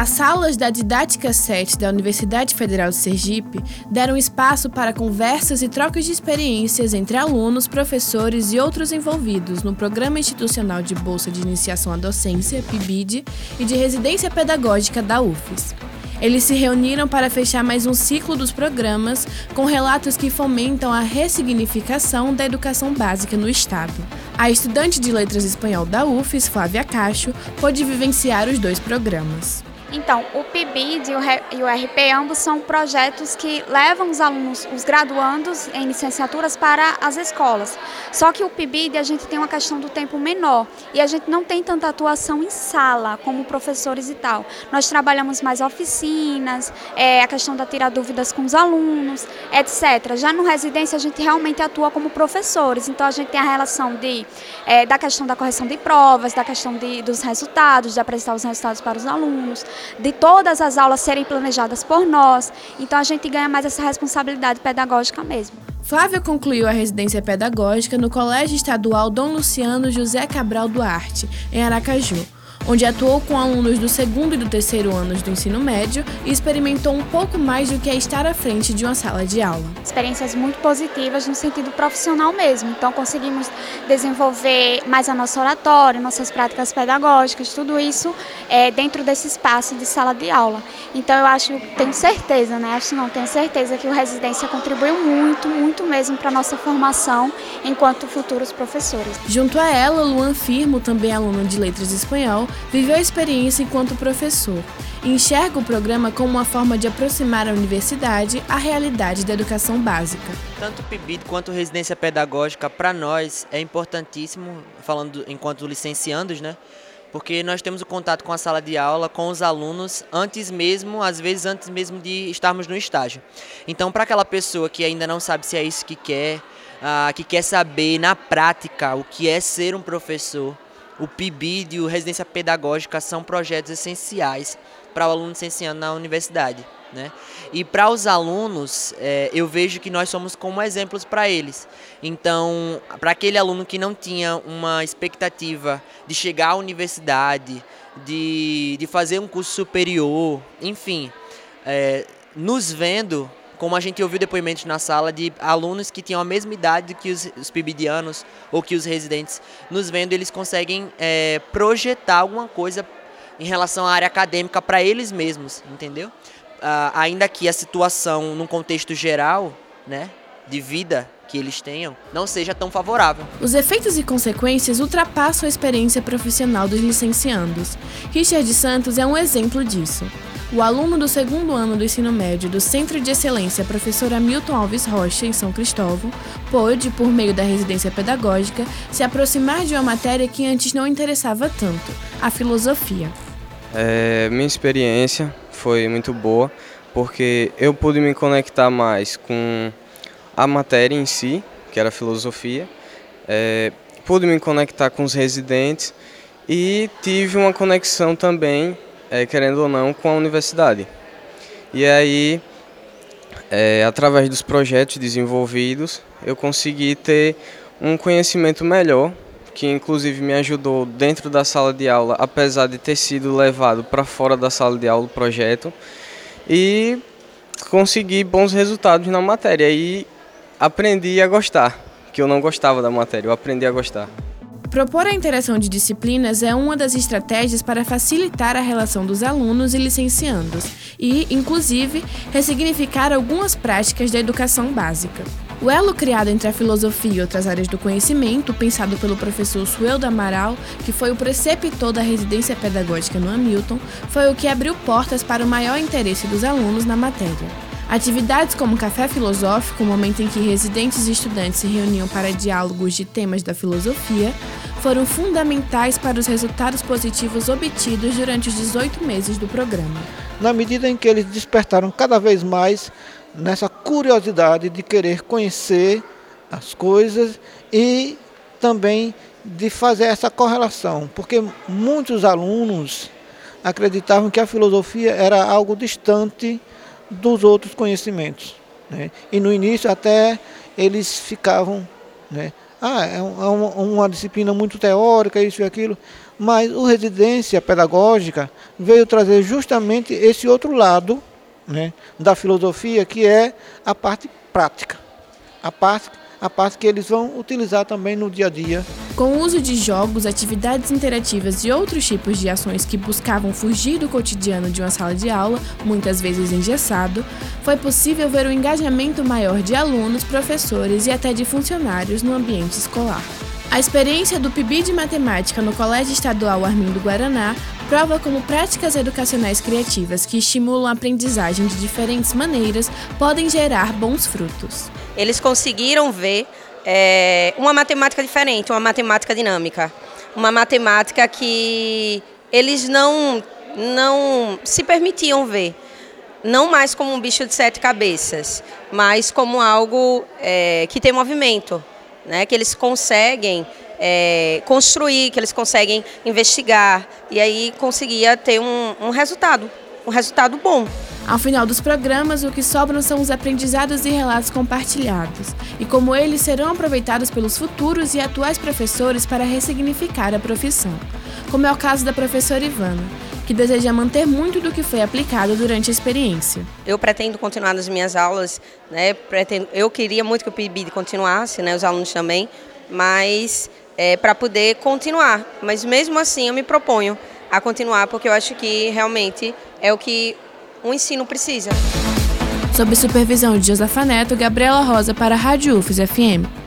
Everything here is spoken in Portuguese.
As salas da Didática 7 da Universidade Federal de Sergipe deram espaço para conversas e trocas de experiências entre alunos, professores e outros envolvidos no Programa Institucional de Bolsa de Iniciação à Docência, PIBID, e de Residência Pedagógica da UFES. Eles se reuniram para fechar mais um ciclo dos programas com relatos que fomentam a ressignificação da educação básica no Estado. A estudante de letras espanhol da UFES, Flávia Cacho, pôde vivenciar os dois programas. Então, o PIBID e o RP ambos são projetos que levam os alunos, os graduandos em licenciaturas para as escolas. Só que o PIBID a gente tem uma questão do tempo menor e a gente não tem tanta atuação em sala como professores e tal. Nós trabalhamos mais oficinas, é, a questão da tirar dúvidas com os alunos, etc. Já no residência a gente realmente atua como professores, então a gente tem a relação de, é, da questão da correção de provas, da questão de, dos resultados, de apresentar os resultados para os alunos de todas as aulas serem planejadas por nós. Então a gente ganha mais essa responsabilidade pedagógica mesmo. Flávia concluiu a residência pedagógica no Colégio Estadual Dom Luciano José Cabral Duarte, em Aracaju onde atuou com alunos do segundo e do terceiro anos do ensino médio e experimentou um pouco mais do que é estar à frente de uma sala de aula. Experiências muito positivas no sentido profissional mesmo. Então conseguimos desenvolver mais a nossa oratória, nossas práticas pedagógicas, tudo isso é, dentro desse espaço de sala de aula. Então eu acho, tenho certeza, né? Acho não, tenho certeza que o Residência contribuiu muito, muito mesmo para a nossa formação enquanto futuros professores. Junto a ela, Luan Firmo, também aluno de Letras Espanhol, viveu a experiência enquanto professor enxerga o programa como uma forma de aproximar a universidade à realidade da educação básica. Tanto o PIBID quanto residência pedagógica, para nós, é importantíssimo, falando enquanto licenciandos, né? Porque nós temos o contato com a sala de aula, com os alunos, antes mesmo, às vezes antes mesmo de estarmos no estágio. Então, para aquela pessoa que ainda não sabe se é isso que quer, ah, que quer saber na prática o que é ser um professor, o PIBID e o Residência Pedagógica são projetos essenciais para o aluno licenciando na universidade. Né? E para os alunos, é, eu vejo que nós somos como exemplos para eles. Então, para aquele aluno que não tinha uma expectativa de chegar à universidade, de, de fazer um curso superior, enfim, é, nos vendo, como a gente ouviu depoimentos na sala de alunos que tinham a mesma idade que os, os pibidianos ou que os residentes, nos vendo, eles conseguem é, projetar alguma coisa em relação à área acadêmica para eles mesmos, entendeu? Ah, ainda que a situação, num contexto geral, né, de vida que eles tenham, não seja tão favorável. Os efeitos e consequências ultrapassam a experiência profissional dos licenciandos. Richard Santos é um exemplo disso. O aluno do segundo ano do ensino médio do Centro de Excelência Professor Hamilton Alves Rocha, em São Cristóvão, pôde, por meio da residência pedagógica, se aproximar de uma matéria que antes não interessava tanto, a filosofia. É, minha experiência foi muito boa, porque eu pude me conectar mais com a matéria em si, que era filosofia, é, pude me conectar com os residentes e tive uma conexão também é, querendo ou não, com a universidade. E aí, é, através dos projetos desenvolvidos, eu consegui ter um conhecimento melhor, que inclusive me ajudou dentro da sala de aula, apesar de ter sido levado para fora da sala de aula o projeto, e consegui bons resultados na matéria. E aprendi a gostar, que eu não gostava da matéria, eu aprendi a gostar. Propor a interação de disciplinas é uma das estratégias para facilitar a relação dos alunos e licenciandos e, inclusive, ressignificar algumas práticas da educação básica. O elo criado entre a filosofia e outras áreas do conhecimento, pensado pelo professor Sueldo Amaral, que foi o preceptor da residência pedagógica no Hamilton, foi o que abriu portas para o maior interesse dos alunos na matéria. Atividades como café filosófico, momento em que residentes e estudantes se reuniam para diálogos de temas da filosofia, foram fundamentais para os resultados positivos obtidos durante os 18 meses do programa. Na medida em que eles despertaram cada vez mais nessa curiosidade de querer conhecer as coisas e também de fazer essa correlação, porque muitos alunos acreditavam que a filosofia era algo distante dos outros conhecimentos. Né? E no início até eles ficavam né, ah, é, uma, é uma disciplina muito teórica, isso e aquilo, mas o residência pedagógica veio trazer justamente esse outro lado né, da filosofia, que é a parte prática, a parte, a parte que eles vão utilizar também no dia a dia. Com o uso de jogos, atividades interativas e outros tipos de ações que buscavam fugir do cotidiano de uma sala de aula, muitas vezes engessado, foi possível ver o engajamento maior de alunos, professores e até de funcionários no ambiente escolar. A experiência do PIB de Matemática no Colégio Estadual Armindo Guaraná prova como práticas educacionais criativas que estimulam a aprendizagem de diferentes maneiras podem gerar bons frutos. Eles conseguiram ver é, uma matemática diferente, uma matemática dinâmica, uma matemática que eles não, não se permitiam ver. Não mais como um bicho de sete cabeças, mas como algo é, que tem movimento, né, que eles conseguem é, construir, que eles conseguem investigar. E aí conseguia ter um, um resultado, um resultado bom. Ao final dos programas, o que sobram são os aprendizados e relatos compartilhados, e como eles serão aproveitados pelos futuros e atuais professores para ressignificar a profissão, como é o caso da professora Ivana, que deseja manter muito do que foi aplicado durante a experiência. Eu pretendo continuar nas minhas aulas, né? Pretendo, eu queria muito que o PIBID continuasse, né? Os alunos também, mas é, para poder continuar. Mas mesmo assim eu me proponho a continuar porque eu acho que realmente é o que o ensino precisa. Sob supervisão de Josafa Neto, Gabriela Rosa para a Rádio UFES FM.